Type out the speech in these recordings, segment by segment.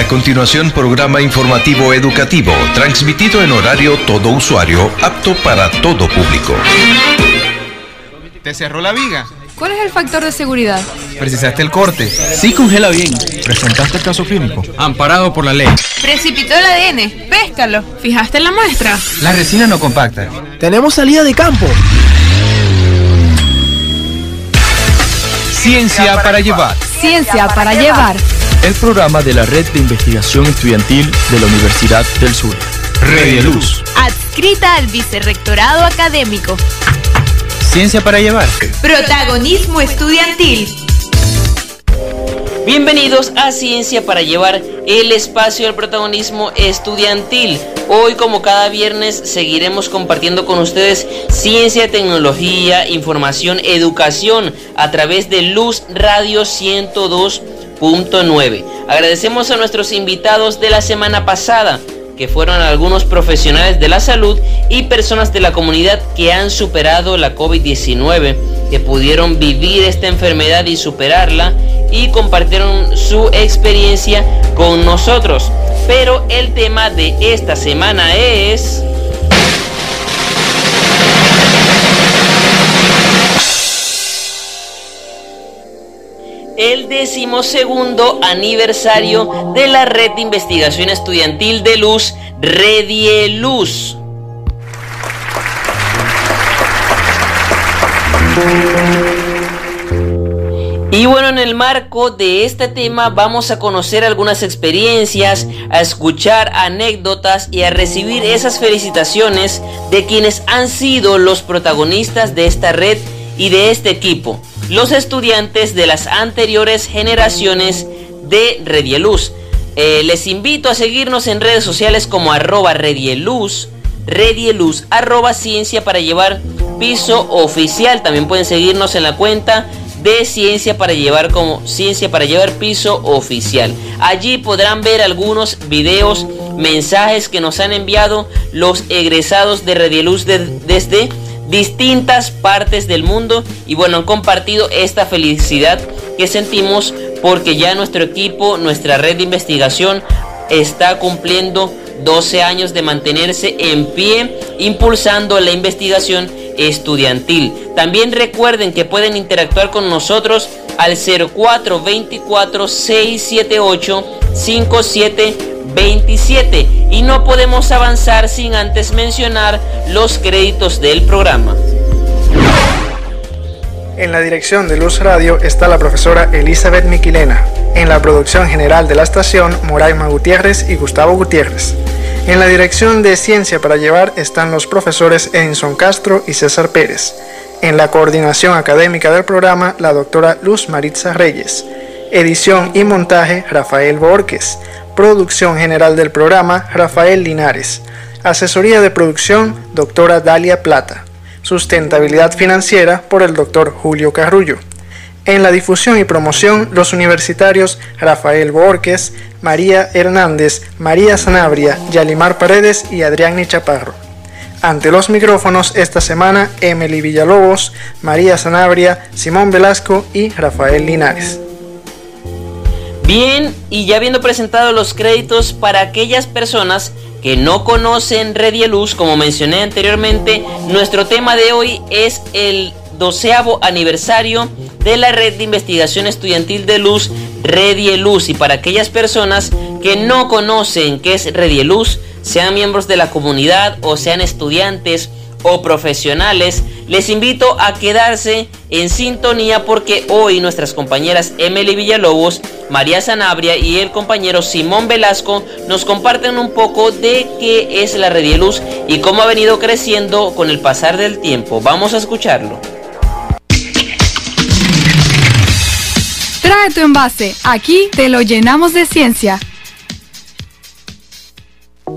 A continuación, programa informativo educativo, transmitido en horario todo usuario, apto para todo público. ¿Te cerró la viga? ¿Cuál es el factor de seguridad? ¿Precisaste el corte? Sí congela bien. ¿Presentaste el caso clínico? Amparado por la ley. Precipitó el ADN. Péscalo. ¿Fijaste en la muestra? La resina no compacta. Tenemos salida de campo. Ciencia para llevar. Ciencia para llevar. El programa de la Red de Investigación Estudiantil de la Universidad del Sur. Red Luz. Adscrita al Vicerrectorado Académico. Ciencia para llevar. Protagonismo estudiantil. Bienvenidos a Ciencia para llevar el espacio del protagonismo estudiantil. Hoy como cada viernes seguiremos compartiendo con ustedes ciencia, tecnología, información, educación a través de Luz Radio 102.9. Agradecemos a nuestros invitados de la semana pasada que fueron algunos profesionales de la salud y personas de la comunidad que han superado la COVID-19, que pudieron vivir esta enfermedad y superarla y compartieron su experiencia con nosotros. Pero el tema de esta semana es... el decimosegundo aniversario de la Red de Investigación Estudiantil de Luz, Redieluz. Y bueno, en el marco de este tema vamos a conocer algunas experiencias, a escuchar anécdotas y a recibir esas felicitaciones de quienes han sido los protagonistas de esta red y de este equipo los estudiantes de las anteriores generaciones de Redieluz. Eh, les invito a seguirnos en redes sociales como arroba Redieluz, Redieluz, arroba ciencia para llevar piso oficial. También pueden seguirnos en la cuenta de ciencia para llevar como ciencia para llevar piso oficial. Allí podrán ver algunos videos, mensajes que nos han enviado los egresados de Redieluz desde distintas partes del mundo y bueno, han compartido esta felicidad que sentimos porque ya nuestro equipo, nuestra red de investigación está cumpliendo 12 años de mantenerse en pie, impulsando la investigación estudiantil. También recuerden que pueden interactuar con nosotros al 0424 678 57 27 y no podemos avanzar sin antes mencionar los créditos del programa. En la dirección de Luz Radio está la profesora Elizabeth Miquilena. En la producción general de la estación, Moraima Gutiérrez y Gustavo Gutiérrez. En la dirección de Ciencia para Llevar están los profesores Edinson Castro y César Pérez. En la coordinación académica del programa, la doctora Luz Maritza Reyes. Edición y montaje, Rafael Borges. Producción general del programa, Rafael Linares. Asesoría de producción, doctora Dalia Plata. Sustentabilidad financiera por el doctor Julio Carrullo. En la difusión y promoción, los universitarios Rafael Borges, María Hernández, María Sanabria, Yalimar Paredes y Adrián Chaparro. Ante los micrófonos esta semana, Emily Villalobos, María Sanabria, Simón Velasco y Rafael Linares. Bien, y ya habiendo presentado los créditos para aquellas personas que no conocen Redieluz, como mencioné anteriormente, nuestro tema de hoy es el doceavo aniversario de la red de investigación estudiantil de luz Redieluz. Y para aquellas personas que no conocen qué es Redieluz, sean miembros de la comunidad o sean estudiantes o profesionales, les invito a quedarse en sintonía porque hoy nuestras compañeras Emily Villalobos, María Sanabria y el compañero Simón Velasco nos comparten un poco de qué es la Redieluz y cómo ha venido creciendo con el pasar del tiempo. Vamos a escucharlo. Trae tu envase, aquí te lo llenamos de ciencia.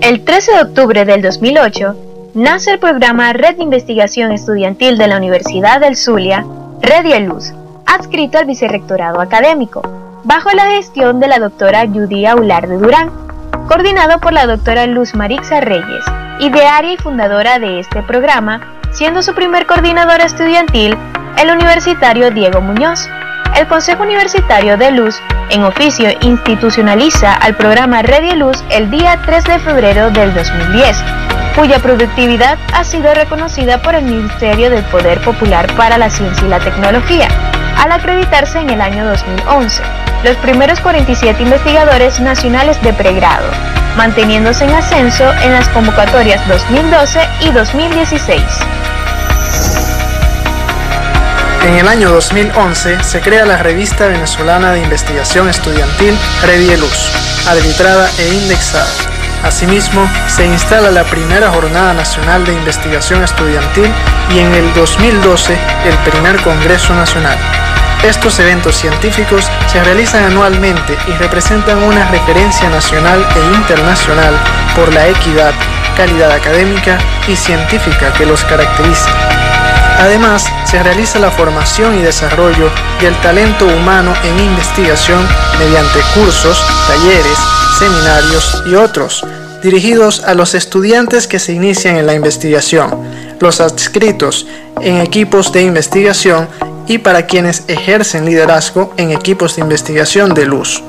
El 13 de octubre del 2008, nace el programa Red de Investigación Estudiantil de la Universidad del Zulia, Red y Luz, adscrito al Vicerrectorado Académico, bajo la gestión de la doctora Judy Aular de Durán, coordinado por la doctora Luz Marixa Reyes, idearia y fundadora de este programa, siendo su primer coordinador estudiantil el universitario Diego Muñoz. el Consejo Universitario de Luz en oficio institucionaliza al programa Red Luz el día 3 de febrero del 2010, cuya productividad ha sido reconocida por el Ministerio del Poder Popular para la Ciencia y la Tecnología, al acreditarse en el año 2011 los primeros 47 investigadores nacionales de pregrado, manteniéndose en ascenso en las convocatorias 2012 y 2016. En el año 2011 se crea la Revista Venezolana de Investigación Estudiantil Luz, arbitrada e indexada. Asimismo, se instala la primera Jornada Nacional de Investigación Estudiantil y en el 2012 el primer Congreso Nacional. Estos eventos científicos se realizan anualmente y representan una referencia nacional e internacional por la equidad, calidad académica y científica que los caracteriza. Además, se realiza la formación y desarrollo del talento humano en investigación mediante cursos, talleres, seminarios y otros, dirigidos a los estudiantes que se inician en la investigación, los adscritos en equipos de investigación y para quienes ejercen liderazgo en equipos de investigación de luz.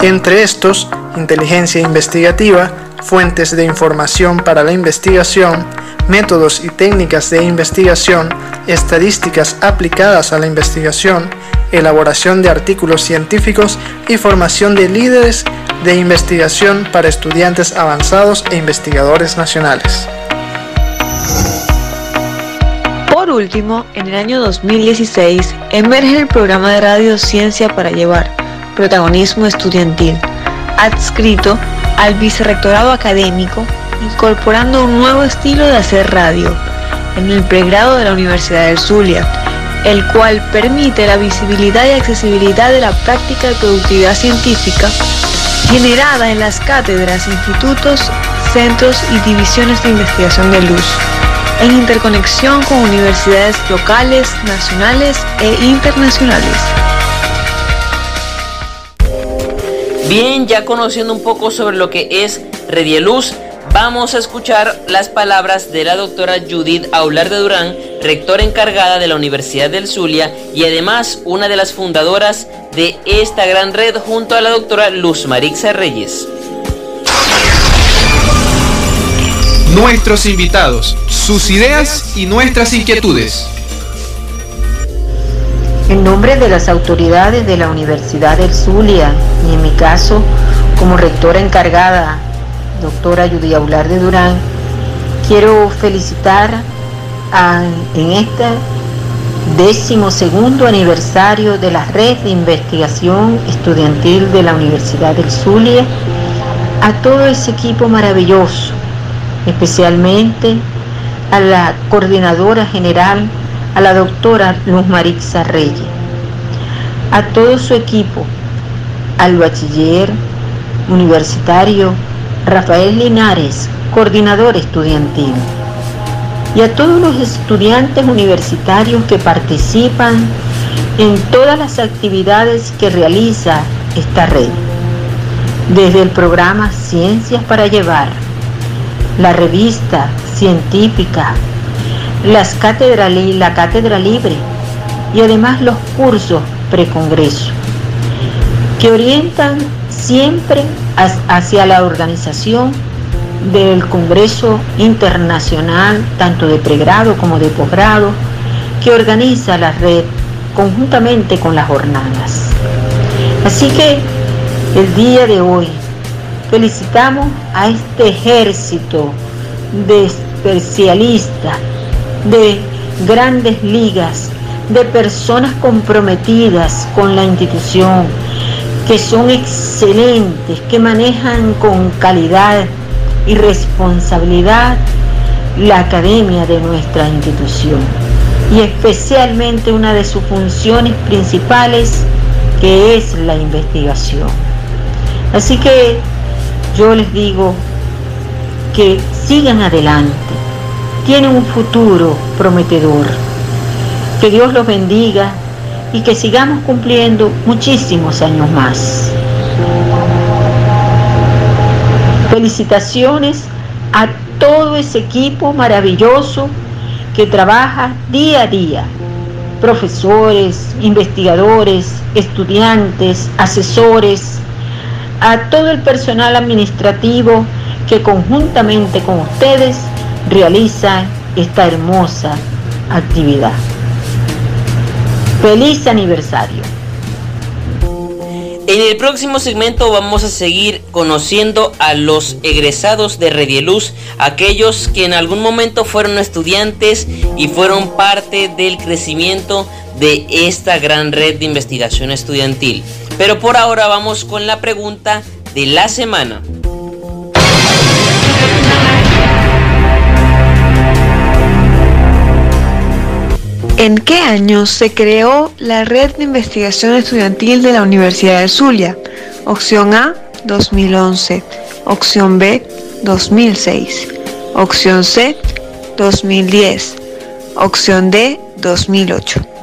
Entre estos, inteligencia investigativa, fuentes de información para la investigación, métodos y técnicas de investigación, estadísticas aplicadas a la investigación, elaboración de artículos científicos y formación de líderes de investigación para estudiantes avanzados e investigadores nacionales. Por último, en el año 2016 emerge el programa de radio Ciencia para Llevar, protagonismo estudiantil, adscrito al vicerrectorado académico incorporando un nuevo estilo de hacer radio en el pregrado de la Universidad del Zulia, el cual permite la visibilidad y accesibilidad de la práctica de productividad científica generada en las cátedras, institutos, centros y divisiones de investigación de luz, en interconexión con universidades locales, nacionales e internacionales. Bien, ya conociendo un poco sobre lo que es Redieluz, Vamos a escuchar las palabras de la doctora Judith Aular de Durán, rectora encargada de la Universidad del Zulia y además una de las fundadoras de esta gran red junto a la doctora Luz Marixa Reyes. Nuestros invitados, sus ideas y nuestras inquietudes. En nombre de las autoridades de la Universidad del Zulia y en mi caso como rectora encargada doctora Judy Aular de Durán, quiero felicitar en este décimo segundo aniversario de la Red de Investigación Estudiantil de la Universidad del Zulia a todo ese equipo maravilloso, especialmente a la coordinadora general, a la doctora Luz Marixa Reyes, a todo su equipo, al bachiller universitario Rafael Linares, coordinador estudiantil, y a todos los estudiantes universitarios que participan en todas las actividades que realiza esta red, desde el programa Ciencias para Llevar, la revista científica, las y la cátedra libre y además los cursos precongreso, que orientan siempre hacia la organización del Congreso Internacional, tanto de pregrado como de posgrado, que organiza la red conjuntamente con las jornadas. Así que el día de hoy felicitamos a este ejército de especialistas, de grandes ligas, de personas comprometidas con la institución, que son excelentes, que manejan con calidad y responsabilidad la academia de nuestra institución y especialmente una de sus funciones principales que es la investigación. Así que yo les digo que sigan adelante, tienen un futuro prometedor. Que Dios los bendiga y que sigamos cumpliendo muchísimos años más. Felicitaciones a todo ese equipo maravilloso que trabaja día a día profesores, investigadores, estudiantes, asesores, a todo el personal administrativo que conjuntamente con ustedes realiza esta hermosa actividad. Feliz aniversario. En el próximo segmento vamos a seguir conociendo a los egresados de Redieluz, aquellos que en algún momento fueron estudiantes y fueron parte del crecimiento de esta gran red de investigación estudiantil. Pero por ahora vamos con la pregunta de la semana. ¿En qué año se creó la Red de Investigación Estudiantil de la Universidad de Zulia? Opción A, 2011. Opción B, 2006. Opción C, 2010. Opción D, 2008.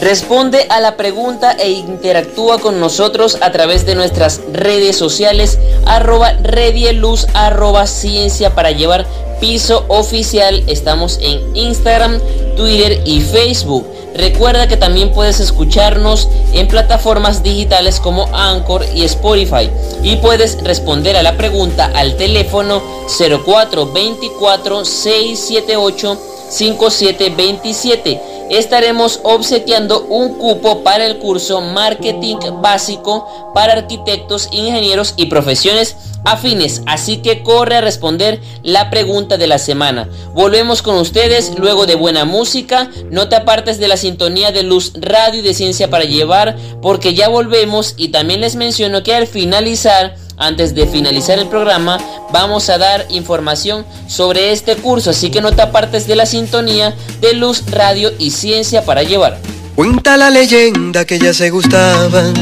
Responde a la pregunta e interactúa con nosotros a través de nuestras redes sociales arroba redieluz arroba ciencia para llevar piso oficial. Estamos en Instagram, Twitter y Facebook. Recuerda que también puedes escucharnos en plataformas digitales como Anchor y Spotify y puedes responder a la pregunta al teléfono 0424 678 5727 estaremos obsequiando un cupo para el curso Marketing Básico para arquitectos, ingenieros y profesiones afines. Así que corre a responder la pregunta de la semana. Volvemos con ustedes luego de buena música. No te apartes de la sintonía de Luz Radio y de Ciencia para Llevar porque ya volvemos y también les menciono que al finalizar antes de finalizar el programa, vamos a dar información sobre este curso, así que no te apartes de la sintonía de Luz, Radio y Ciencia para llevar. Cuenta la leyenda que ya se gustaban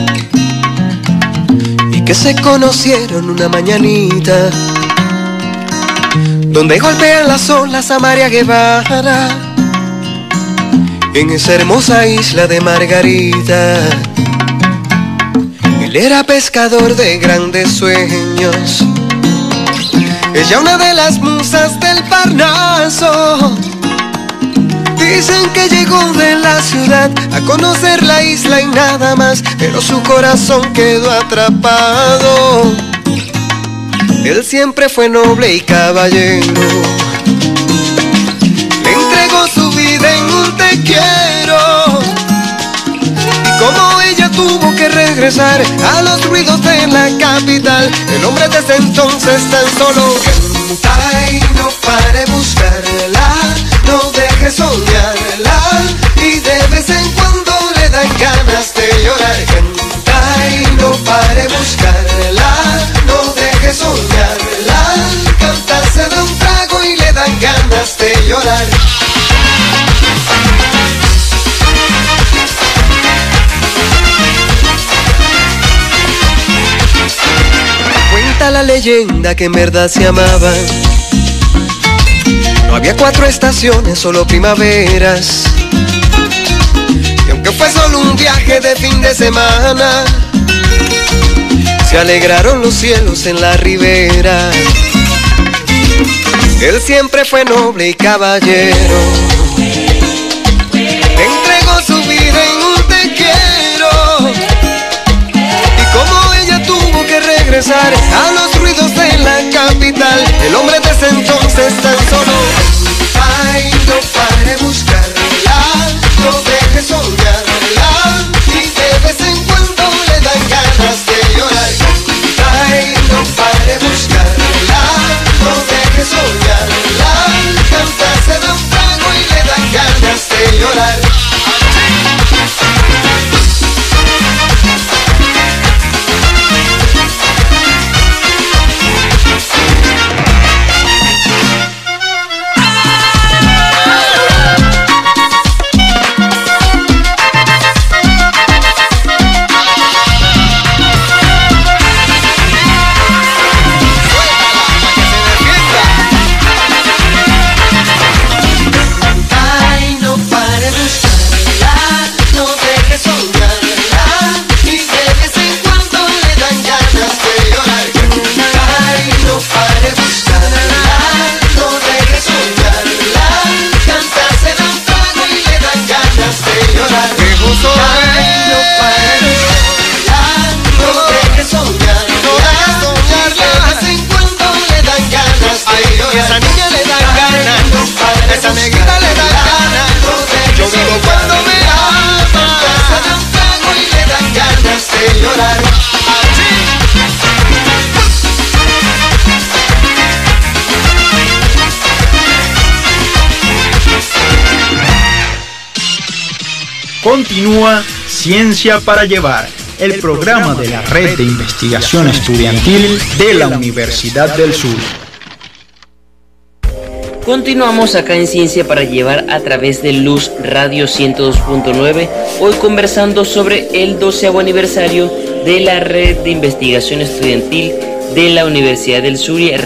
y que se conocieron una mañanita, donde golpean las olas a María Guevara en esa hermosa isla de Margarita era pescador de grandes sueños. Ella una de las musas del Parnaso. Dicen que llegó de la ciudad a conocer la isla y nada más, pero su corazón quedó atrapado. Él siempre fue noble y caballero. Le entregó su vida en un te quiero. Y como tuvo que regresar a los ruidos de la capital. El hombre desde entonces tan solo canta y no pare buscarla, no deje soñarla y de vez en cuando le dan ganas de llorar. Canta y no pare buscarla, no deje soñarla, cantarse de un trago y le dan ganas de llorar. La leyenda que en verdad se amaban. No había cuatro estaciones, solo primaveras. Y aunque fue solo un viaje de fin de semana, se alegraron los cielos en la ribera. Él siempre fue noble y caballero. A los la capital. El hombre desde entonces tan solo. Ay, no pare buscarla, no deje soñarla. Y de vez en cuando le dan ganas de llorar. Ay, no pare buscarla, no deje soñarla. Cantarse de un trago y le dan ganas de llorar. Continúa Ciencia para Llevar, el programa de la Red de Investigación Estudiantil de la Universidad del Sur. Continuamos acá en Ciencia para llevar a través de Luz Radio 102.9, hoy conversando sobre el 12 aniversario de la Red de Investigación Estudiantil de la Universidad del Zulia,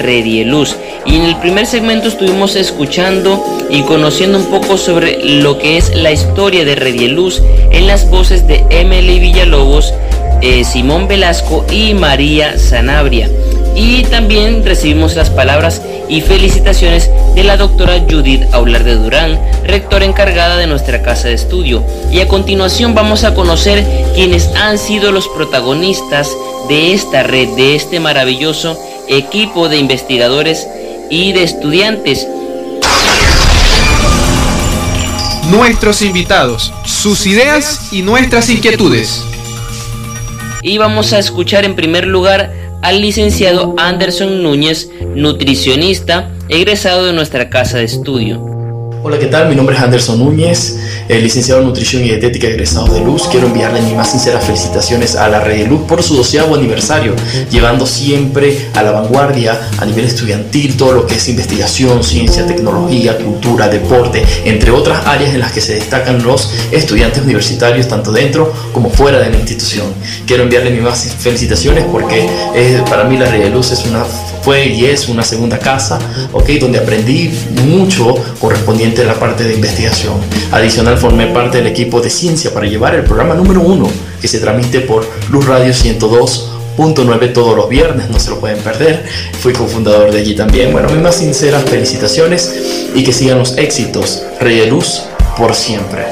Luz. Y en el primer segmento estuvimos escuchando y conociendo un poco sobre lo que es la historia de Luz en las voces de Emily Villalobos, eh, Simón Velasco y María Sanabria. Y también recibimos las palabras y felicitaciones de la doctora Judith Aular de Durán, rectora encargada de nuestra casa de estudio. Y a continuación vamos a conocer quienes han sido los protagonistas de esta red, de este maravilloso equipo de investigadores y de estudiantes. Nuestros invitados, sus ideas y nuestras inquietudes. Y vamos a escuchar en primer lugar al licenciado Anderson Núñez, nutricionista, egresado de nuestra casa de estudio. Hola, ¿qué tal? Mi nombre es Anderson Núñez, licenciado en Nutrición y Dietética egresado de Luz. Quiero enviarle mis más sinceras felicitaciones a la Red de Luz por su doceavo aniversario, llevando siempre a la vanguardia a nivel estudiantil todo lo que es investigación, ciencia, tecnología, cultura, deporte, entre otras áreas en las que se destacan los estudiantes universitarios tanto dentro como fuera de la institución. Quiero enviarle mis más felicitaciones porque eh, para mí la Red de Luz es una fue y es una segunda casa, ¿ok? Donde aprendí mucho correspondiente la parte de investigación. Adicional, formé parte del equipo de ciencia para llevar el programa número uno que se transmite por Luz Radio 102.9 todos los viernes, no se lo pueden perder. Fui cofundador de allí también. Bueno, mis más sinceras felicitaciones y que sigan los éxitos. Rey de Luz por siempre.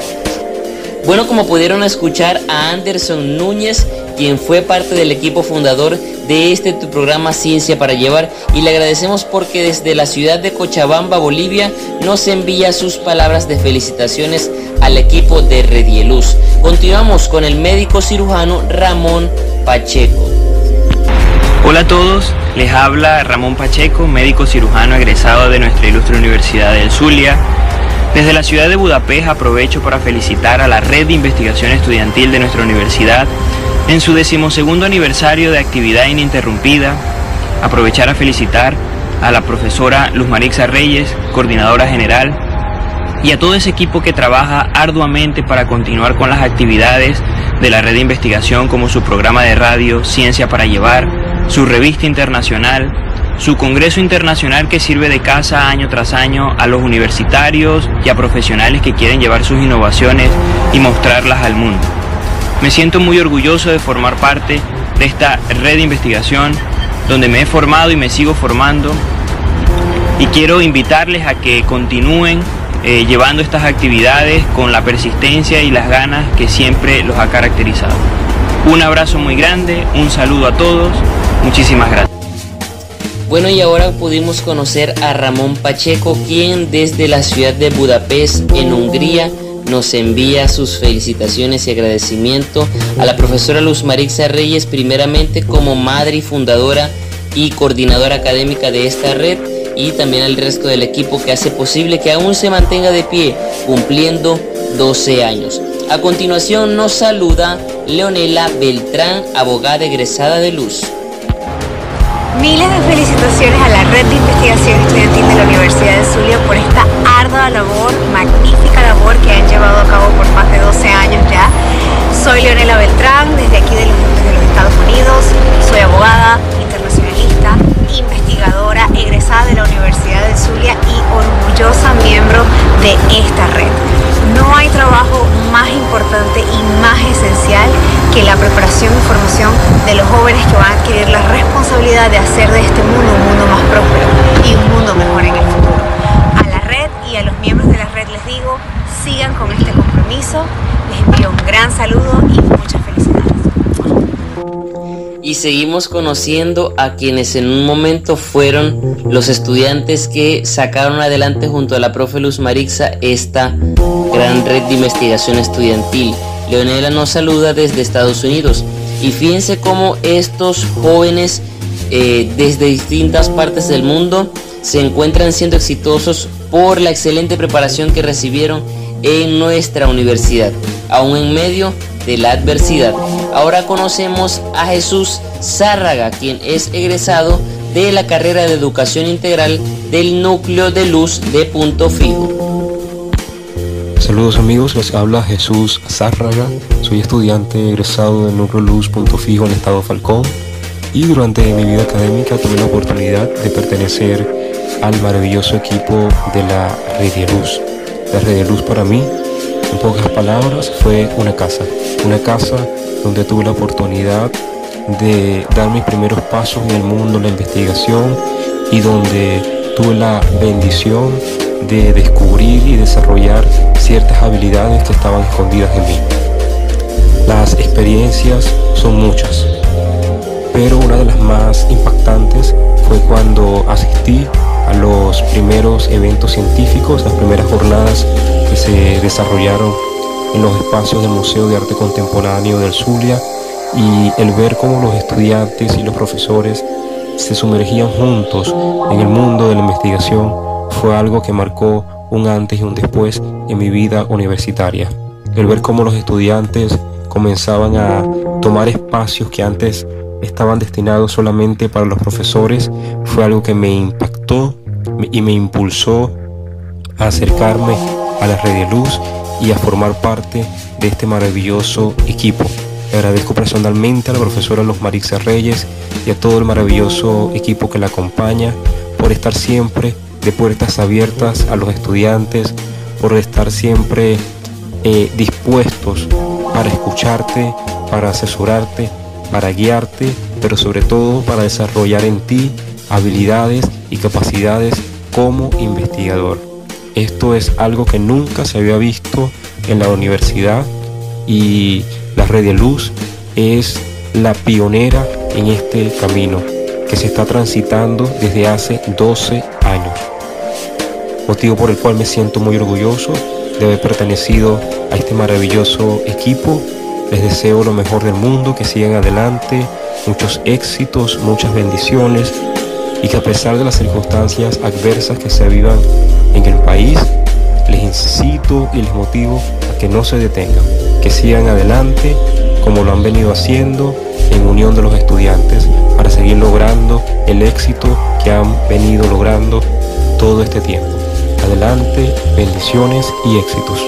Bueno, como pudieron escuchar a Anderson Núñez, quien fue parte del equipo fundador de este programa Ciencia para Llevar, y le agradecemos porque desde la ciudad de Cochabamba, Bolivia, nos envía sus palabras de felicitaciones al equipo de Redieluz. Continuamos con el médico cirujano Ramón Pacheco. Hola a todos, les habla Ramón Pacheco, médico cirujano egresado de nuestra ilustre Universidad del Zulia desde la ciudad de Budapest aprovecho para felicitar a la Red de Investigación Estudiantil de nuestra universidad en su decimosegundo aniversario de actividad ininterrumpida. Aprovechar a felicitar a la profesora Luz Marixa Reyes, coordinadora general, y a todo ese equipo que trabaja arduamente para continuar con las actividades de la red de investigación como su programa de radio Ciencia para Llevar, su revista internacional, su Congreso Internacional que sirve de casa año tras año a los universitarios y a profesionales que quieren llevar sus innovaciones y mostrarlas al mundo. Me siento muy orgulloso de formar parte de esta red de investigación donde me he formado y me sigo formando y quiero invitarles a que continúen eh, llevando estas actividades con la persistencia y las ganas que siempre los ha caracterizado. Un abrazo muy grande, un saludo a todos, muchísimas gracias. Bueno, y ahora pudimos conocer a Ramón Pacheco, quien desde la ciudad de Budapest, en Hungría, nos envía sus felicitaciones y agradecimiento a la profesora Luz Marixa Reyes, primeramente como madre y fundadora y coordinadora académica de esta red y también al resto del equipo que hace posible que aún se mantenga de pie, cumpliendo 12 años. A continuación nos saluda Leonela Beltrán, abogada egresada de Luz. Miles de felicitaciones a la Red de Investigación Estudiantil de la Universidad de Zulia por esta ardua labor, magnífica labor que han llevado a cabo por más de 12 años ya. Soy Leonela Beltrán, desde aquí de los, de los Estados Unidos. Soy abogada, investigadora, egresada de la Universidad de Zulia y orgullosa miembro de esta red. No hay trabajo más importante y más esencial que la preparación y formación de los jóvenes que van a adquirir la responsabilidad de hacer de este mundo un mundo más próspero y un mundo mejor en el futuro. A la red y a los miembros de la red les digo, sigan con este compromiso. Les envío un gran saludo y muchas felicidades y seguimos conociendo a quienes en un momento fueron los estudiantes que sacaron adelante junto a la profe Luz Marixa esta gran red de investigación estudiantil. Leonela nos saluda desde Estados Unidos y fíjense cómo estos jóvenes eh, desde distintas partes del mundo se encuentran siendo exitosos por la excelente preparación que recibieron en nuestra universidad. aún en medio de la adversidad. Ahora conocemos a Jesús Zárraga, quien es egresado de la carrera de educación integral del núcleo de luz de Punto Fijo. Saludos amigos, les habla Jesús Zárraga, soy estudiante egresado del núcleo Luz Punto Fijo en el estado Falcón y durante mi vida académica tuve la oportunidad de pertenecer al maravilloso equipo de la Red de Luz. La Red de Luz para mí, en pocas palabras, fue una casa, una casa donde tuve la oportunidad de dar mis primeros pasos en el mundo de la investigación y donde tuve la bendición de descubrir y desarrollar ciertas habilidades que estaban escondidas en mí. Las experiencias son muchas, pero una de las más impactantes fue cuando asistí a los primeros eventos científicos, las primeras jornadas que se desarrollaron en los espacios del Museo de Arte Contemporáneo del Zulia y el ver cómo los estudiantes y los profesores se sumergían juntos en el mundo de la investigación fue algo que marcó un antes y un después en mi vida universitaria. El ver cómo los estudiantes comenzaban a tomar espacios que antes estaban destinados solamente para los profesores fue algo que me impactó y me impulsó a acercarme a la red de luz y a formar parte de este maravilloso equipo. agradezco personalmente a la profesora Los Marixa Reyes y a todo el maravilloso equipo que la acompaña por estar siempre de puertas abiertas a los estudiantes, por estar siempre eh, dispuestos para escucharte, para asesorarte, para guiarte, pero sobre todo para desarrollar en ti habilidades y capacidades como investigador. Esto es algo que nunca se había visto en la universidad y la red de luz es la pionera en este camino que se está transitando desde hace 12 años. Motivo por el cual me siento muy orgulloso de haber pertenecido a este maravilloso equipo. Les deseo lo mejor del mundo, que sigan adelante, muchos éxitos, muchas bendiciones y que a pesar de las circunstancias adversas que se vivan en el país, les incito y les motivo a que no se detengan, que sigan adelante como lo han venido haciendo en unión de los estudiantes para seguir logrando el éxito que han venido logrando todo este tiempo. Adelante, bendiciones y éxitos.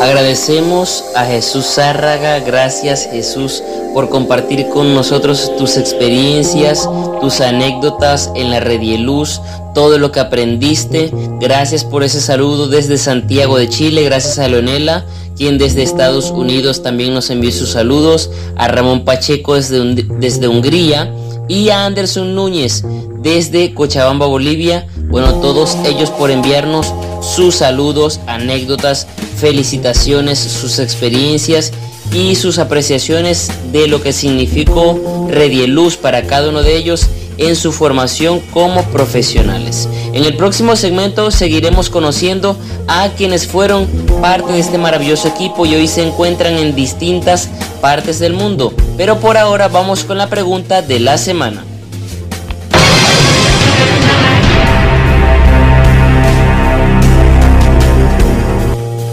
Agradecemos a Jesús Zárraga, gracias Jesús por compartir con nosotros tus experiencias, tus anécdotas en la red y luz, todo lo que aprendiste. Gracias por ese saludo desde Santiago de Chile, gracias a Leonela, quien desde Estados Unidos también nos envió sus saludos, a Ramón Pacheco desde, desde Hungría y a Anderson Núñez desde Cochabamba, Bolivia. Bueno, todos ellos por enviarnos sus saludos, anécdotas, felicitaciones, sus experiencias y sus apreciaciones de lo que significó Redieluz para cada uno de ellos en su formación como profesionales. En el próximo segmento seguiremos conociendo a quienes fueron parte de este maravilloso equipo y hoy se encuentran en distintas partes del mundo. Pero por ahora vamos con la pregunta de la semana.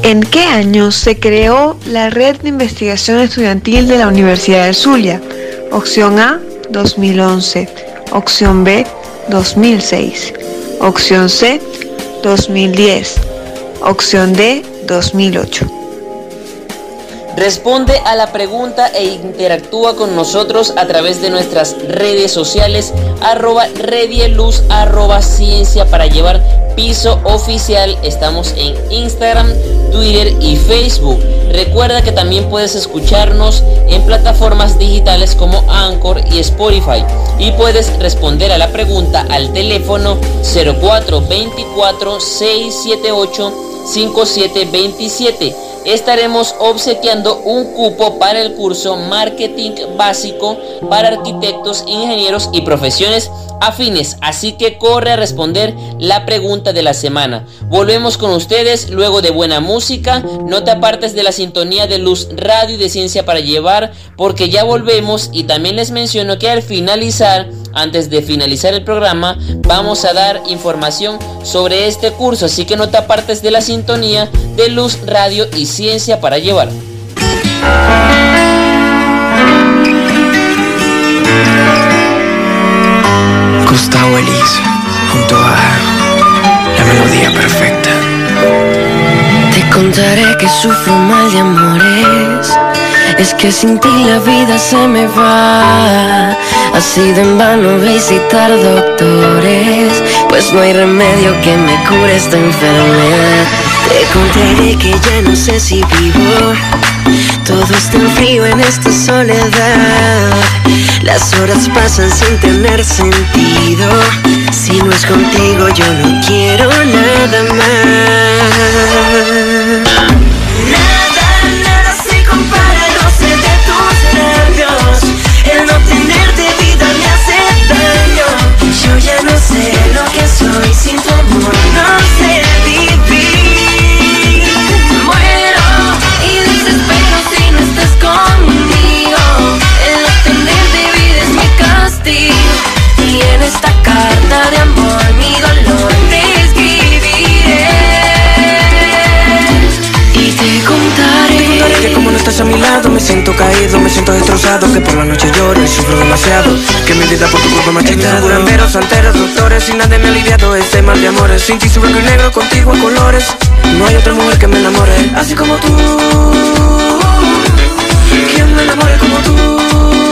¿En qué año se creó la Red de Investigación Estudiantil de la Universidad de Zulia? Opción A, 2011. Opción B, 2006. Opción C, 2010. Opción D, 2008. Responde a la pregunta e interactúa con nosotros a través de nuestras redes sociales arroba redieluz arroba ciencia para llevar piso oficial. Estamos en Instagram, Twitter y Facebook. Recuerda que también puedes escucharnos en plataformas digitales como Anchor y Spotify. Y puedes responder a la pregunta al teléfono 0424 678 5727 estaremos obsequiando un cupo para el curso Marketing Básico para arquitectos, ingenieros y profesiones afines. Así que corre a responder la pregunta de la semana. Volvemos con ustedes luego de buena música. No te apartes de la sintonía de Luz Radio y de Ciencia para Llevar porque ya volvemos y también les menciono que al finalizar Antes de finalizar el programa, vamos a dar información sobre este curso, así que no te apartes de la sintonía de Luz, Radio y Ciencia para llevar. Gustavo Elis, junto a la melodía perfecta. Te contaré que sufro mal de amores. Es que sin ti la vida se me va. Ha sido en vano visitar doctores, pues no hay remedio que me cure esta enfermedad. Te contaré que ya no sé si vivo. Todo está en frío en esta soledad. Las horas pasan sin tener sentido. Si no es contigo, yo no quiero nada más. Nada, nada se compara al roce de tus labios. El no tenerte vida me hace daño. Yo ya no sé lo que soy sin tu amor. No sé de amor mi dolor te escribiré. Y te contaré. Te contaré que como no estás a mi lado me siento caído, me siento destrozado Que por la noche lloro y sufro demasiado Que mi vida por tu culpa me ha chingado Curanderos, santeros, doctores y nadie me ha aliviado Este mal de amores Sin ti su blanco y negro, contigo a colores No hay otra mujer que me enamore Así como tú ¿Quién me enamore como tú?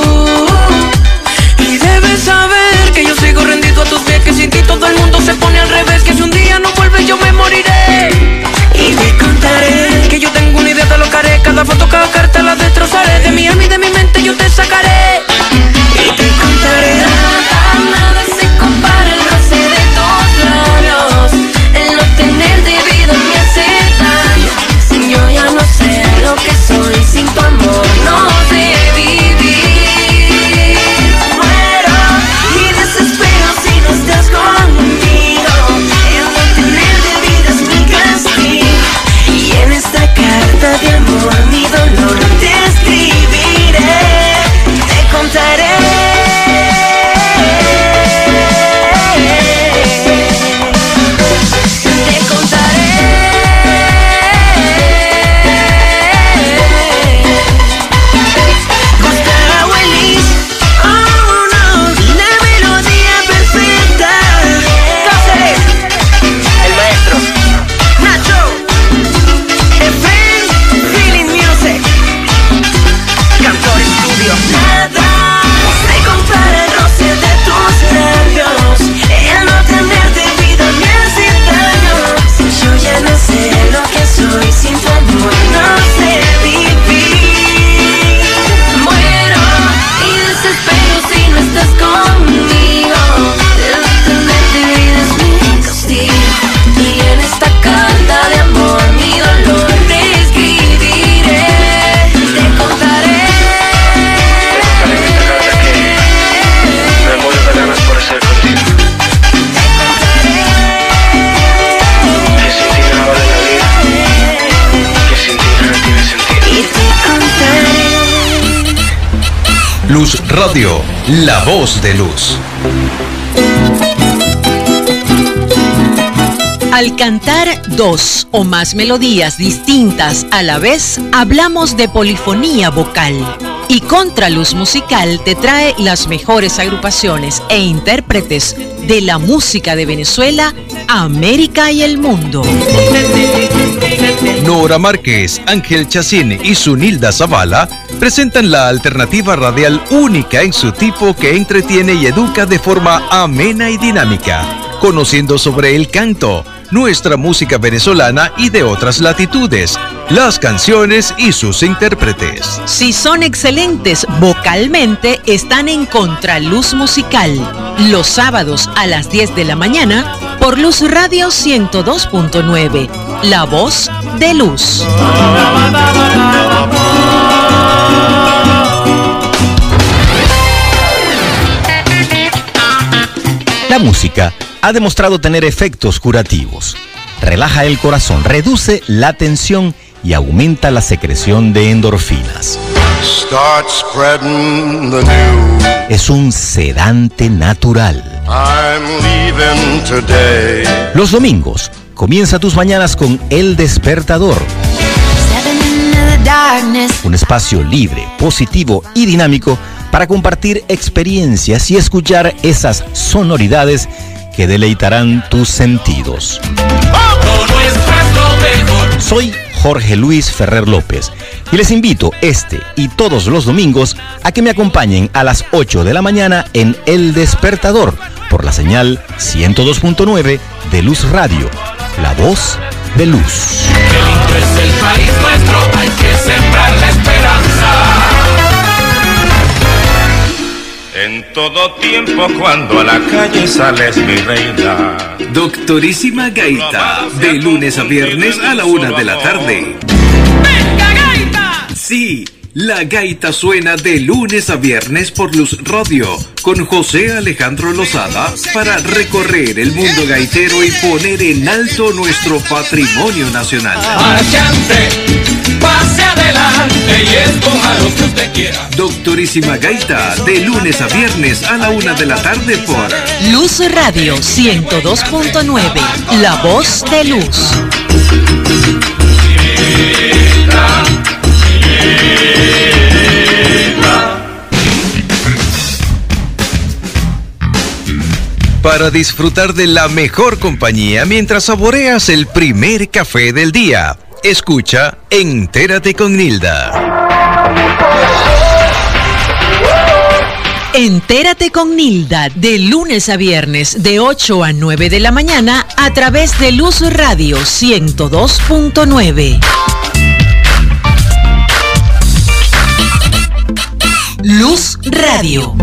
Luz Radio, la voz de luz. Al cantar dos o más melodías distintas a la vez, hablamos de polifonía vocal. Y Contraluz Musical te trae las mejores agrupaciones e intérpretes de la música de Venezuela, América y el mundo. Nora Márquez, Ángel Chacín y Sunilda Zavala presentan la alternativa radial única en su tipo que entretiene y educa de forma amena y dinámica, conociendo sobre el canto, nuestra música venezolana y de otras latitudes, las canciones y sus intérpretes. Si son excelentes vocalmente, están en Contraluz Musical, los sábados a las 10 de la mañana por Luz Radio 102.9, la voz de luz. La música ha demostrado tener efectos curativos. Relaja el corazón, reduce la tensión y aumenta la secreción de endorfinas. Start spreading the news. Es un sedante natural. I'm leaving today. Los domingos, comienza tus mañanas con El Despertador. Un espacio libre, positivo y dinámico para compartir experiencias y escuchar esas sonoridades que deleitarán tus sentidos. Soy Jorge Luis Ferrer López y les invito este y todos los domingos a que me acompañen a las 8 de la mañana en El Despertador por la señal 102.9 de Luz Radio, la voz de luz. es el país nuestro, hay que sembrar En todo tiempo cuando a la calle sales mi reina. Doctorísima Gaita, de lunes a viernes a la una de la tarde. ¡Venga, gaita! Sí, la gaita suena de lunes a viernes por Luz Radio con José Alejandro Lozada para recorrer el mundo gaitero y poner en alto nuestro patrimonio nacional. Adelante y escoja lo que usted quiera. Doctorísima Gaita, de lunes a viernes a la una de la tarde por Luz Radio 102.9, la voz de luz. Para disfrutar de la mejor compañía mientras saboreas el primer café del día, escucha Entérate con Nilda. Entérate con Nilda de lunes a viernes de 8 a 9 de la mañana a través de Luz Radio 102.9. Luz Radio.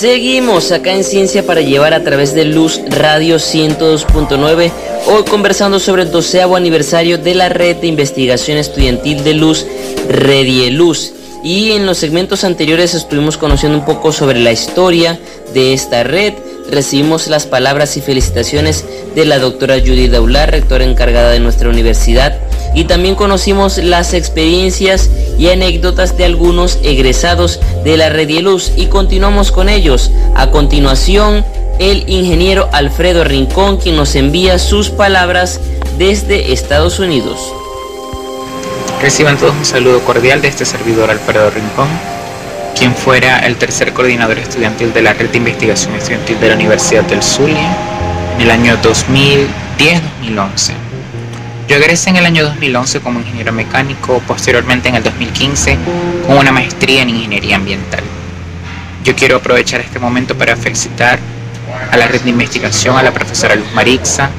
Seguimos acá en Ciencia para llevar a través de Luz Radio 102.9, hoy conversando sobre el doceavo aniversario de la red de investigación estudiantil de Luz, Redieluz. Y en los segmentos anteriores estuvimos conociendo un poco sobre la historia de esta red. Recibimos las palabras y felicitaciones de la doctora Judy Daular, rectora encargada de nuestra universidad. Y también conocimos las experiencias y anécdotas de algunos egresados de la Red Luz. Y continuamos con ellos. A continuación, el ingeniero Alfredo Rincón, quien nos envía sus palabras desde Estados Unidos. Reciban todos un saludo cordial de este servidor Alfredo Rincón, quien fuera el tercer coordinador estudiantil de la Red de Investigación Estudiantil de la Universidad del Zulia en el año 2010-2011. Yo egresé en el año 2011 como ingeniero mecánico, posteriormente en el 2015 con una maestría en ingeniería ambiental. Yo quiero aprovechar este momento para felicitar a la red de investigación, a la profesora Luz Marixa,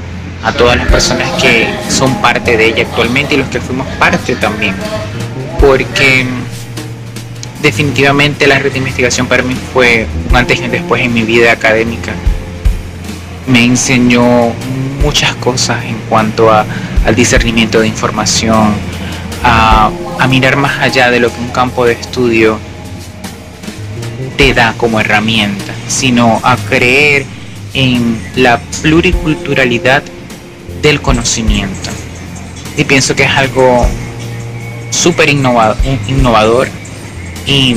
a todas las personas que son parte de ella actualmente y los que fuimos parte también. Porque definitivamente la red de investigación para mí fue un antes y un después en mi vida académica. Me enseñó muchas cosas en cuanto a, al discernimiento de información, a, a mirar más allá de lo que un campo de estudio te da como herramienta, sino a creer en la pluriculturalidad del conocimiento. Y pienso que es algo súper innovador, innovador y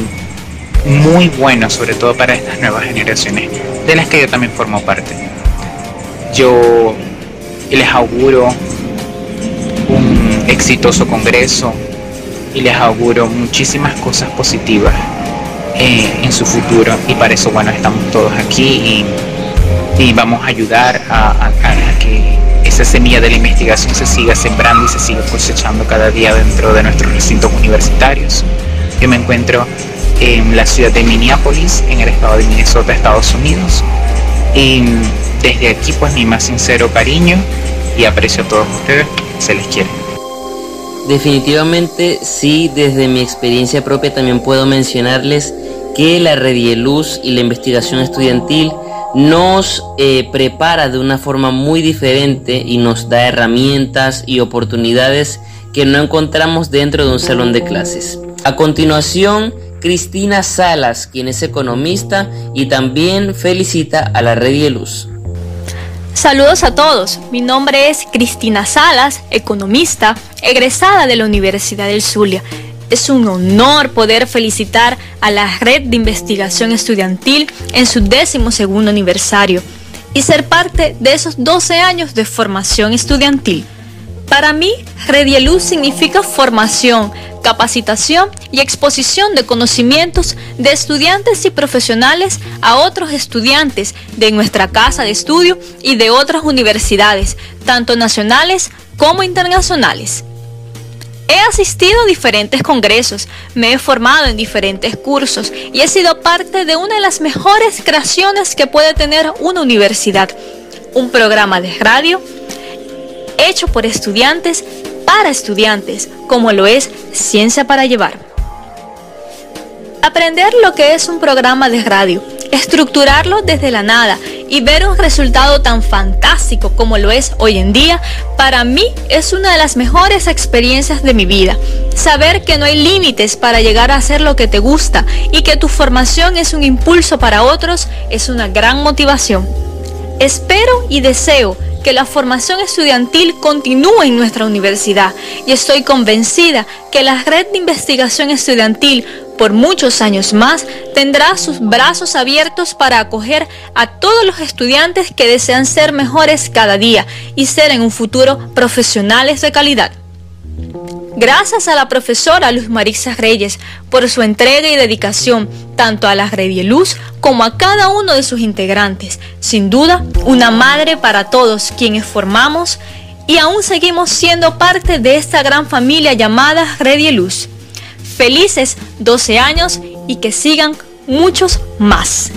muy bueno, sobre todo para estas nuevas generaciones, de las que yo también formo parte. Yo les auguro un exitoso congreso y les auguro muchísimas cosas positivas eh, en su futuro y para eso bueno estamos todos aquí y, vamos a ayudar a, a, a que esa semilla de la investigación se siga sembrando y se siga cosechando cada día dentro de nuestros recintos universitarios. Yo me encuentro en la ciudad de Minneapolis, en el estado de Minnesota, Estados Unidos. Y desde aquí pues mi más sincero cariño y aprecio a todos ustedes, se les quiere. Definitivamente sí, desde mi experiencia propia también puedo mencionarles que la Redieluz y la investigación estudiantil nos eh, prepara de una forma muy diferente y nos da herramientas y oportunidades que no encontramos dentro de un salón de clases. A continuación, Cristina Salas, quien es economista y también felicita a la Redieluz. Saludos a todos, mi nombre es Cristina Salas, economista, egresada de la Universidad del Zulia. Es un honor poder felicitar a la Red de Investigación Estudiantil en su décimo segundo aniversario y ser parte de esos 12 años de formación estudiantil. Para mí, Redieluz significa formación, capacitación y exposición de conocimientos de estudiantes y profesionales a otros estudiantes de nuestra casa de estudio y de otras universidades, tanto nacionales como internacionales. He asistido a diferentes congresos, me he formado en diferentes cursos y he sido parte de una de las mejores creaciones que puede tener una universidad, un programa de radio hecho por estudiantes para estudiantes, como lo es Ciencia para Llevar. Aprender lo que es un programa de radio, estructurarlo desde la nada y ver un resultado tan fantástico como lo es hoy en día, para mí es una de las mejores experiencias de mi vida. Saber que no hay límites para llegar a hacer lo que te gusta y que tu formación es un impulso para otros es una gran motivación. Espero y deseo que la formación estudiantil continúe en nuestra universidad y estoy convencida que la red de investigación estudiantil por muchos años más tendrá sus brazos abiertos para acoger a todos los estudiantes que desean ser mejores cada día y ser en un futuro profesionales de calidad. Gracias a la profesora Luz Marisa Reyes por su entrega y dedicación tanto a la Luz como a cada uno de sus integrantes. Sin duda, una madre para todos quienes formamos y aún seguimos siendo parte de esta gran familia llamada Luz. Felices 12 años y que sigan muchos más.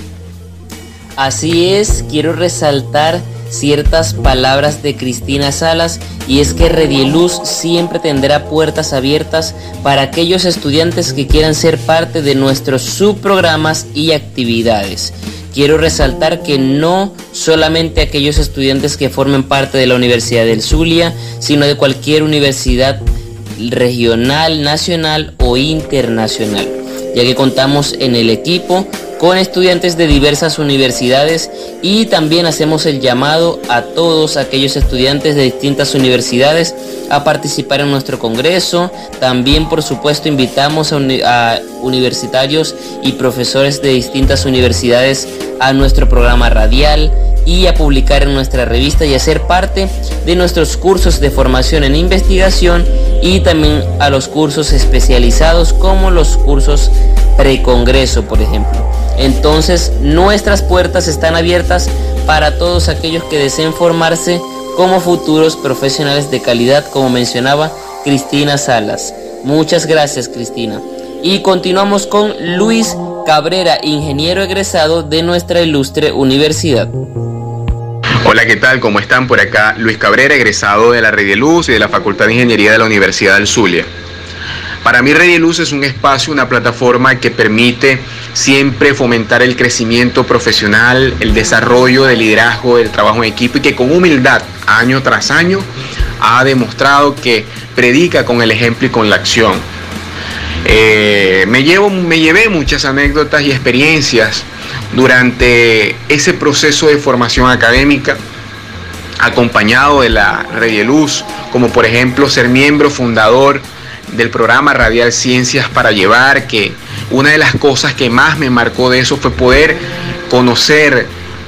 Así es, quiero resaltar ciertas palabras de Cristina Salas y es que Redieluz siempre tendrá puertas abiertas para aquellos estudiantes que quieran ser parte de nuestros subprogramas y actividades. Quiero resaltar que no solamente aquellos estudiantes que formen parte de la Universidad del Zulia, sino de cualquier universidad regional, nacional o internacional, ya que contamos en el equipo con estudiantes de diversas universidades y también hacemos el llamado a todos aquellos estudiantes de distintas universidades a participar en nuestro congreso. También por supuesto invitamos a, universitarios y profesores de distintas universidades a nuestro programa radial y a publicar en nuestra revista y a ser parte de nuestros cursos de formación en investigación y también a los cursos especializados como los cursos precongreso, por ejemplo. Entonces, nuestras puertas están abiertas para todos aquellos que deseen formarse como futuros profesionales de calidad, como mencionaba Cristina Salas. Muchas gracias, Cristina. Y continuamos con Luis Cabrera, ingeniero egresado de nuestra ilustre universidad. Hola, ¿qué tal? ¿Cómo están? Por acá Luis Cabrera, egresado de la Red de Luz y de la Facultad de Ingeniería de la Universidad del Zulia. Para mí Red de Luz es un espacio, una plataforma que permite siempre fomentar el crecimiento profesional, el desarrollo del liderazgo, del trabajo en equipo y que con humildad, año tras año, ha demostrado que predica con el ejemplo y con la acción. Eh, me, llevo, me llevé muchas anécdotas y experiencias durante ese proceso de formación académica acompañado de la Red de Luz, como por ejemplo ser miembro fundador del programa Radial Ciencias para Llevar, que una de las cosas que más me marcó de eso fue poder conocer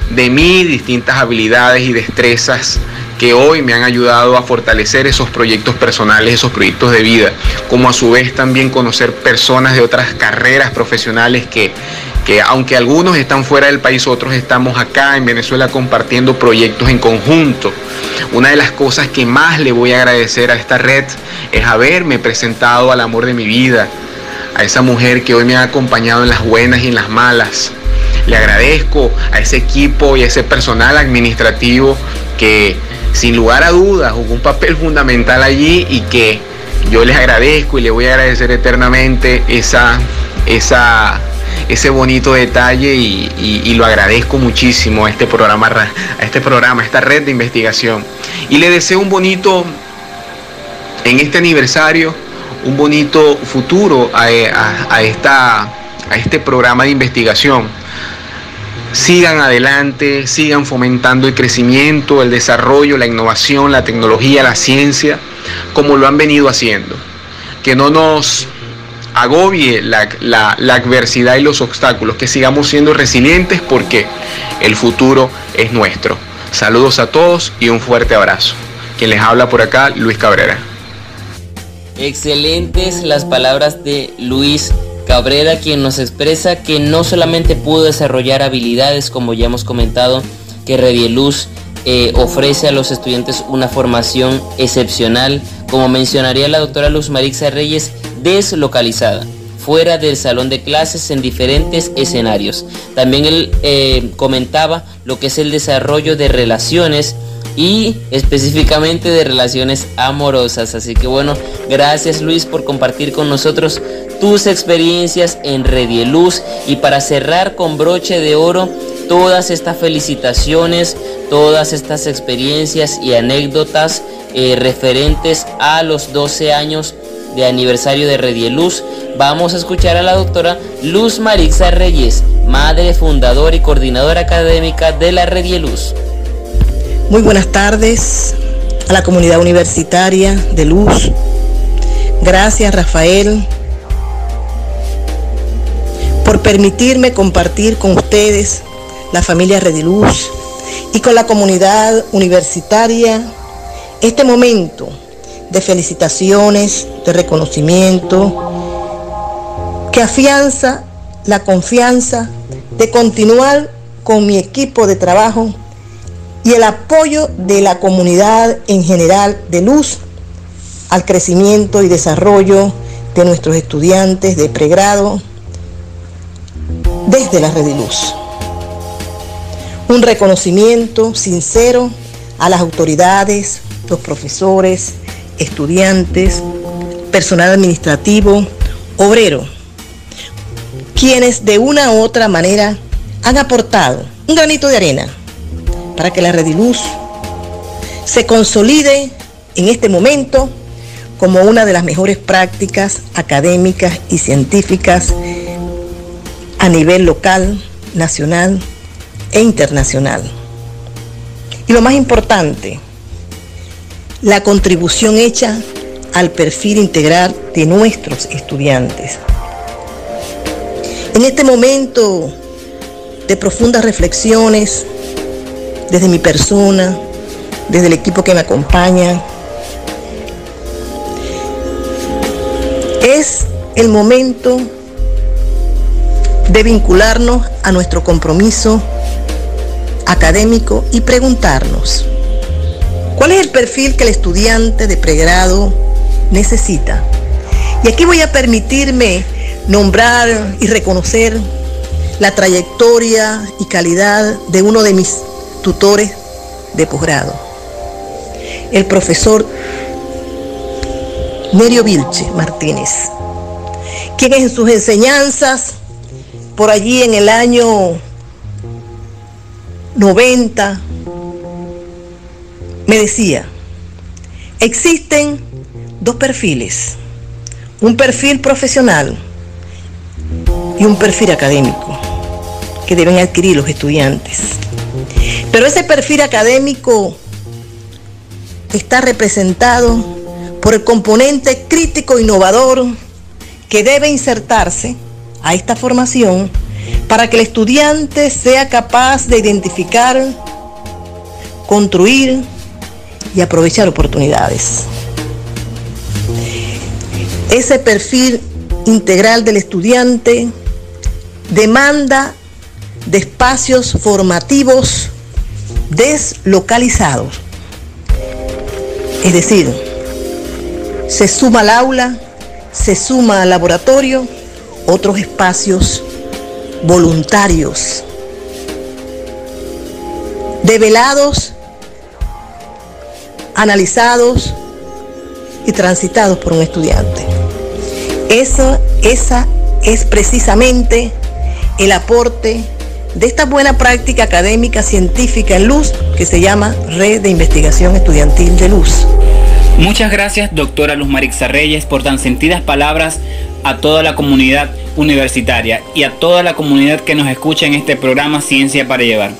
de mí distintas habilidades y destrezas que hoy me han ayudado a fortalecer esos proyectos personales, esos proyectos de vida, como a su vez también conocer personas de otras carreras profesionales que, que aunque algunos están fuera del país, otros estamos acá en Venezuela compartiendo proyectos en conjunto. Una de las cosas que más le voy a agradecer a esta red es haberme presentado al amor de mi vida, a esa mujer que hoy me ha acompañado en las buenas y en las malas. Le agradezco a ese equipo y a ese personal administrativo que sin lugar a dudas jugó un papel fundamental allí y que yo les agradezco y le voy a agradecer eternamente esa, esa, ese bonito detalle y, lo agradezco muchísimo a este programa, a este programa, a esta red de investigación. Y le deseo un bonito, en este aniversario, un bonito futuro a, esta, a este programa de investigación. Sigan adelante, sigan fomentando el crecimiento, el desarrollo, la innovación, la tecnología, la ciencia, como lo han venido haciendo. Que no nos agobie la, la, adversidad y los obstáculos, que sigamos siendo resilientes porque el futuro es nuestro. Saludos a todos y un fuerte abrazo. Quien les habla por acá, Luis Cabrera. Excelentes las palabras de Luis Cabrera, quien nos expresa que no solamente pudo desarrollar habilidades, como ya hemos comentado, que Redieluz eh, ofrece a los estudiantes una formación excepcional, como mencionaría la doctora Luz Marixa Reyes, deslocalizada fuera del salón de clases en diferentes escenarios. También él eh, comentaba lo que es el desarrollo de relaciones y específicamente de relaciones amorosas. Así que bueno, gracias Luis por compartir con nosotros tus experiencias en Redieluz y para cerrar con broche de oro todas estas felicitaciones, todas estas experiencias y anécdotas eh, referentes a los 12 años de aniversario de Redieluz, vamos a escuchar a la doctora Luz Marixa Reyes, madre fundadora y coordinadora académica de la Redieluz. Muy buenas tardes a la comunidad universitaria de Luz. Gracias Rafael por permitirme compartir con ustedes, la familia Rediluz y con la comunidad universitaria este momento de felicitaciones, de reconocimiento, que afianza la confianza de continuar con mi equipo de trabajo y el apoyo de la comunidad en general de luz al crecimiento y desarrollo de nuestros estudiantes de pregrado desde la red de luz. Un reconocimiento sincero a las autoridades, los profesores, estudiantes, personal administrativo, obrero, quienes de una u otra manera han aportado un granito de arena para que la Rediluz se consolide en este momento como una de las mejores prácticas académicas y científicas a nivel local, nacional e internacional. Y lo más importante, la contribución hecha al perfil integral de nuestros estudiantes. En este momento de profundas reflexiones, desde mi persona, desde el equipo que me acompaña, es el momento de vincularnos a nuestro compromiso académico y preguntarnos, ¿Cuál es el perfil que el estudiante de pregrado necesita? Y aquí voy a permitirme nombrar y reconocer la trayectoria y calidad de uno de mis tutores de posgrado, el profesor Nerio Vilche Martínez, quien en sus enseñanzas, por allí en el año 90, me decía, existen dos perfiles, un perfil profesional y un perfil académico que deben adquirir los estudiantes. Pero ese perfil académico está representado por el componente crítico innovador que debe insertarse a esta formación para que el estudiante sea capaz de identificar, construir, y aprovechar oportunidades. Ese perfil integral del estudiante demanda de espacios formativos deslocalizados. Es decir, se suma al aula, se suma al laboratorio, otros espacios voluntarios, develados analizados y transitados por un estudiante. Eso, esa es precisamente el aporte de esta buena práctica académica científica en luz que se llama Red de Investigación Estudiantil de Luz. Muchas gracias, doctora Luz Marixa Reyes, por tan sentidas palabras a toda la comunidad universitaria y a toda la comunidad que nos escucha en este programa Ciencia para Llevar.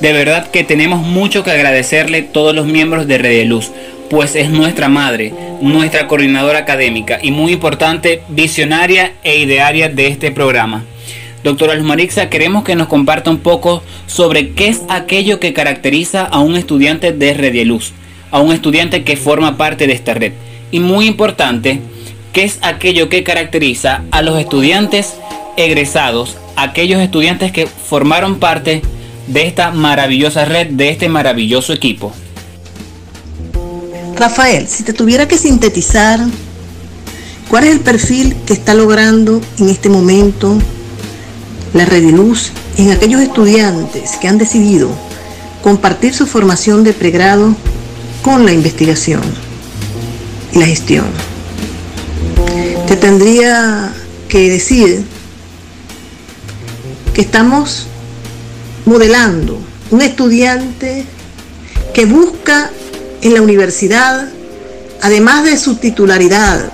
De verdad que tenemos mucho que agradecerle todos los miembros de Red Luz, pues es nuestra madre, nuestra coordinadora académica y muy importante, visionaria e idearia de este programa. Doctora Luz Marixa, queremos que nos comparta un poco sobre qué es aquello que caracteriza a un estudiante de Redieluz, a un estudiante que forma parte de esta red. Y muy importante, qué es aquello que caracteriza a los estudiantes egresados, aquellos estudiantes que formaron parte esta maravillosa red, de este maravilloso equipo. Rafael, si te tuviera que sintetizar, ¿cuál es el perfil que está logrando en este momento la Red de Luz en aquellos estudiantes que han decidido compartir su formación de pregrado con la investigación y la gestión? Te tendría que decir que estamos modelando un estudiante que busca en la universidad, además de su titularidad,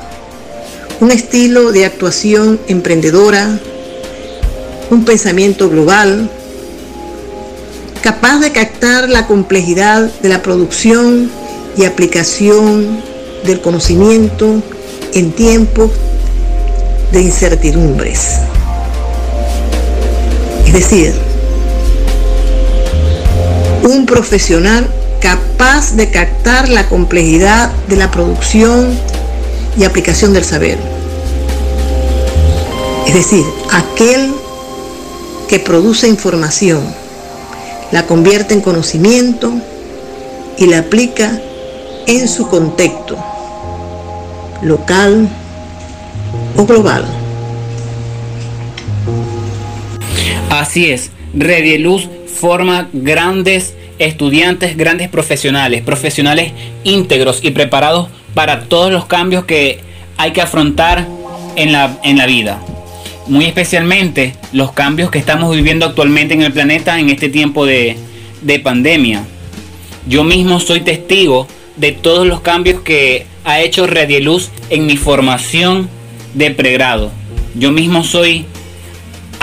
un estilo de actuación emprendedora, un pensamiento global, capaz de captar la complejidad de la producción y aplicación del conocimiento en tiempos de incertidumbres. Es decir, un profesional capaz de captar la complejidad de la producción y aplicación del saber. Es decir, aquel que produce información, la convierte en conocimiento y la aplica en su contexto, local o global. Así es, Redieluz forma grandes estudiantes, grandes profesionales, profesionales íntegros y preparados para todos los cambios que hay que afrontar en la, en la vida. Muy especialmente los cambios que estamos viviendo actualmente en el planeta en este tiempo de, de pandemia. Yo mismo soy testigo de todos los cambios que ha hecho Radieluz en mi formación de pregrado. Yo mismo soy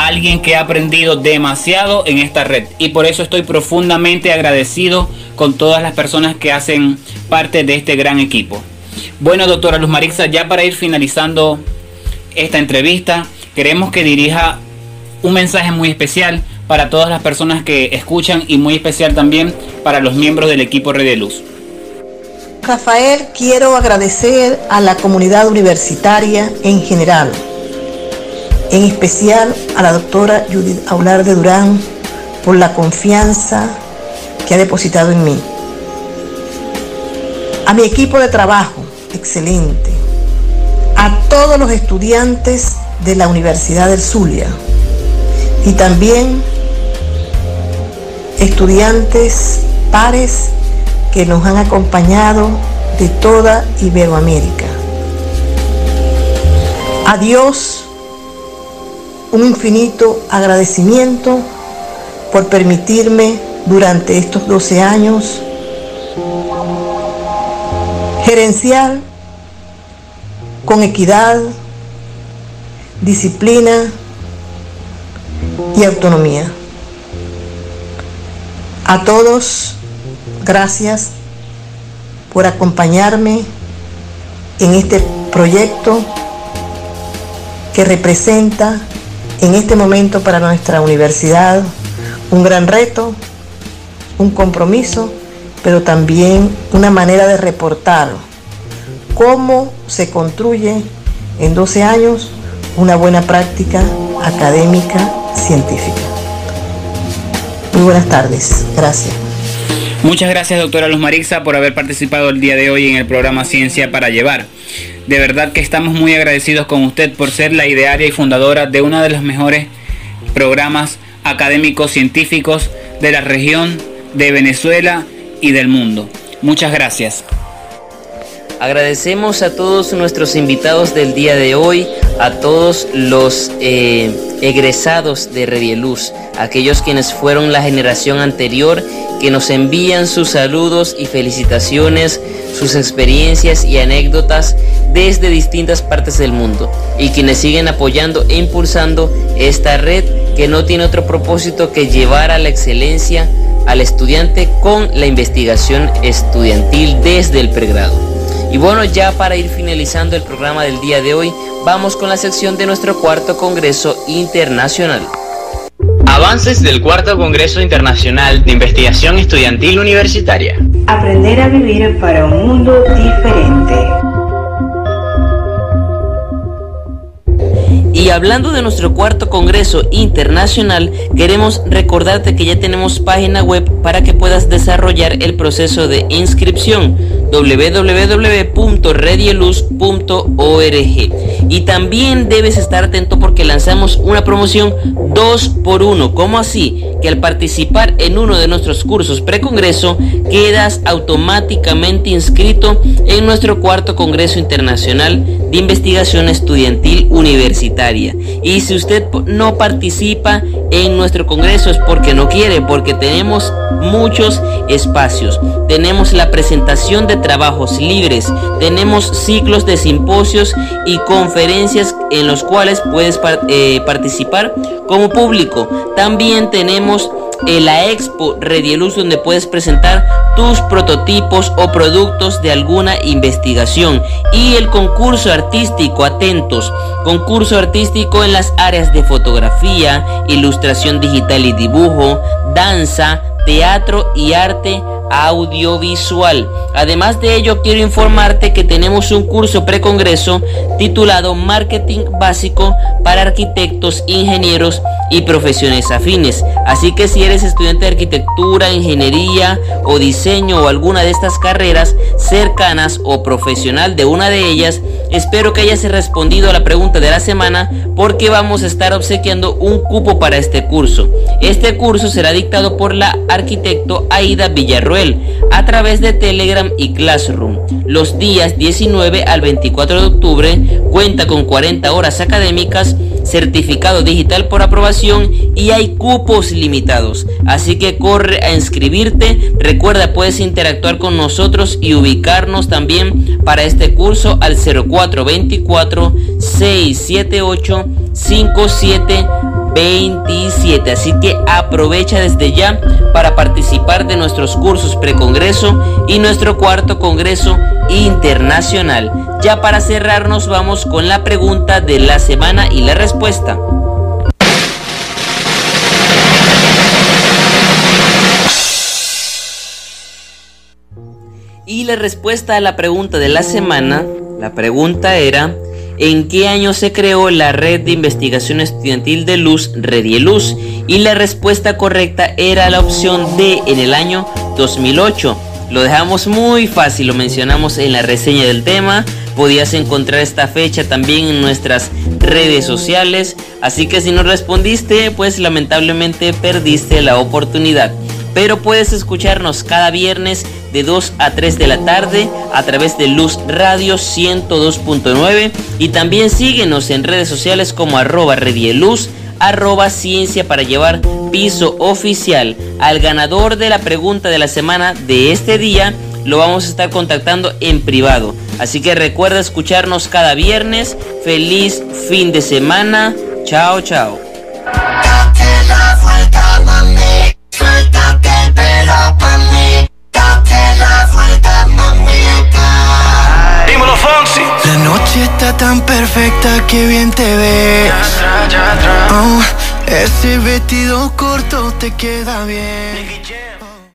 alguien que ha aprendido demasiado en esta red y por eso estoy profundamente agradecido con todas las personas que hacen parte de este gran equipo. Bueno, doctora Luz Marixa, ya para ir finalizando esta entrevista, queremos que dirija un mensaje muy especial para todas las personas que escuchan y muy especial también para los miembros del equipo Red de Luz. Rafael, quiero agradecer a la comunidad universitaria en general en especial a la doctora Judith Aular de Durán por la confianza que ha depositado en mí. A mi equipo de trabajo, excelente. A todos los estudiantes de la Universidad del Zulia y también estudiantes pares que nos han acompañado de toda Iberoamérica. Adiós un infinito agradecimiento por permitirme durante estos 12 años gerenciar con equidad, disciplina y autonomía. A todos, gracias por acompañarme en este proyecto que representa en este momento para nuestra universidad un gran reto, un compromiso, pero también una manera de reportar cómo se construye en 12 años una buena práctica académica científica. Muy buenas tardes, gracias. Muchas gracias doctora Luz Marixa por haber participado el día de hoy en el programa Ciencia para Llevar. De verdad que estamos muy agradecidos con usted por ser la idearia y fundadora de uno de los mejores programas académicos científicos de la región de Venezuela y del mundo. Muchas gracias. Agradecemos a todos nuestros invitados del día de hoy, a todos los eh, egresados de Redieluz, aquellos quienes fueron la generación anterior, que nos envían sus saludos y felicitaciones, sus experiencias y anécdotas desde distintas partes del mundo, y quienes siguen apoyando e impulsando esta red que no tiene otro propósito que llevar a la excelencia al estudiante con la investigación estudiantil desde el pregrado. Y bueno, ya para ir finalizando el programa del día de hoy, vamos con la sección de nuestro cuarto Congreso Internacional. Avances del Cuarto Congreso Internacional de Investigación Estudiantil Universitaria. Aprender a vivir para un mundo diferente. Y hablando de nuestro cuarto Congreso Internacional, queremos recordarte que ya tenemos página web para que puedas desarrollar el proceso de inscripción www.redieluz.org y también debes estar atento porque lanzamos una promoción 2 por 1 ¿Cómo así? Que al participar en uno de nuestros cursos precongreso quedas automáticamente inscrito en nuestro cuarto Congreso Internacional de Investigación Estudiantil Universitaria. Y si usted no participa en nuestro congreso es porque no quiere, porque tenemos muchos espacios. Tenemos la presentación de trabajos libres, tenemos ciclos de simposios y conferencias en los cuales puedes eh, participar como público. También tenemos la Expo Redieluz donde puedes presentar tus prototipos o productos de alguna investigación. Y el concurso artístico atentos concurso artístico en las áreas de fotografía ilustración digital y dibujo danza teatro y arte audiovisual. Además de ello, quiero informarte que tenemos un curso precongreso titulado Marketing Básico para Arquitectos, Ingenieros y Profesiones Afines. Así que si eres estudiante de arquitectura, ingeniería o diseño o alguna de estas carreras cercanas o profesional de una de ellas, espero que hayas respondido a la pregunta de la semana porque vamos a estar obsequiando un cupo para este curso. Este curso será dictado por la arquitecto Aida A través de Telegram y Classroom. Los días 19 al 24 de octubre cuenta con 40 horas académicas, certificado digital por aprobación y hay cupos limitados. Así que corre a inscribirte. Recuerda, puedes interactuar con nosotros y ubicarnos también para este curso al 0424 678 57 27. Así que aprovecha desde ya para participar de nuestros cursos precongreso y nuestro cuarto congreso internacional. Ya para cerrarnos vamos con la pregunta de la semana y la respuesta. Y la respuesta a la pregunta de la semana, la pregunta era, en qué año se creó la red de investigación estudiantil de Luz, Redieluz, y la respuesta correcta era la opción D en el año 2008. Lo dejamos muy fácil, lo mencionamos en la reseña del tema. Podías encontrar esta fecha también en nuestras redes sociales. Así que si no respondiste, pues lamentablemente perdiste la oportunidad pero puedes escucharnos cada viernes de 2 a 3 de la tarde a través de Luz Radio 102.9 y también síguenos en redes sociales como arroba redieluz, arroba ciencia para llevar piso oficial. Al ganador de la pregunta de la semana de este día lo vamos a estar contactando en privado. Así que recuerda escucharnos cada viernes. Feliz fin de semana. Chao, chao. Noche está tan perfecta que bien te ves. Oh, ese vestido corto te queda bien.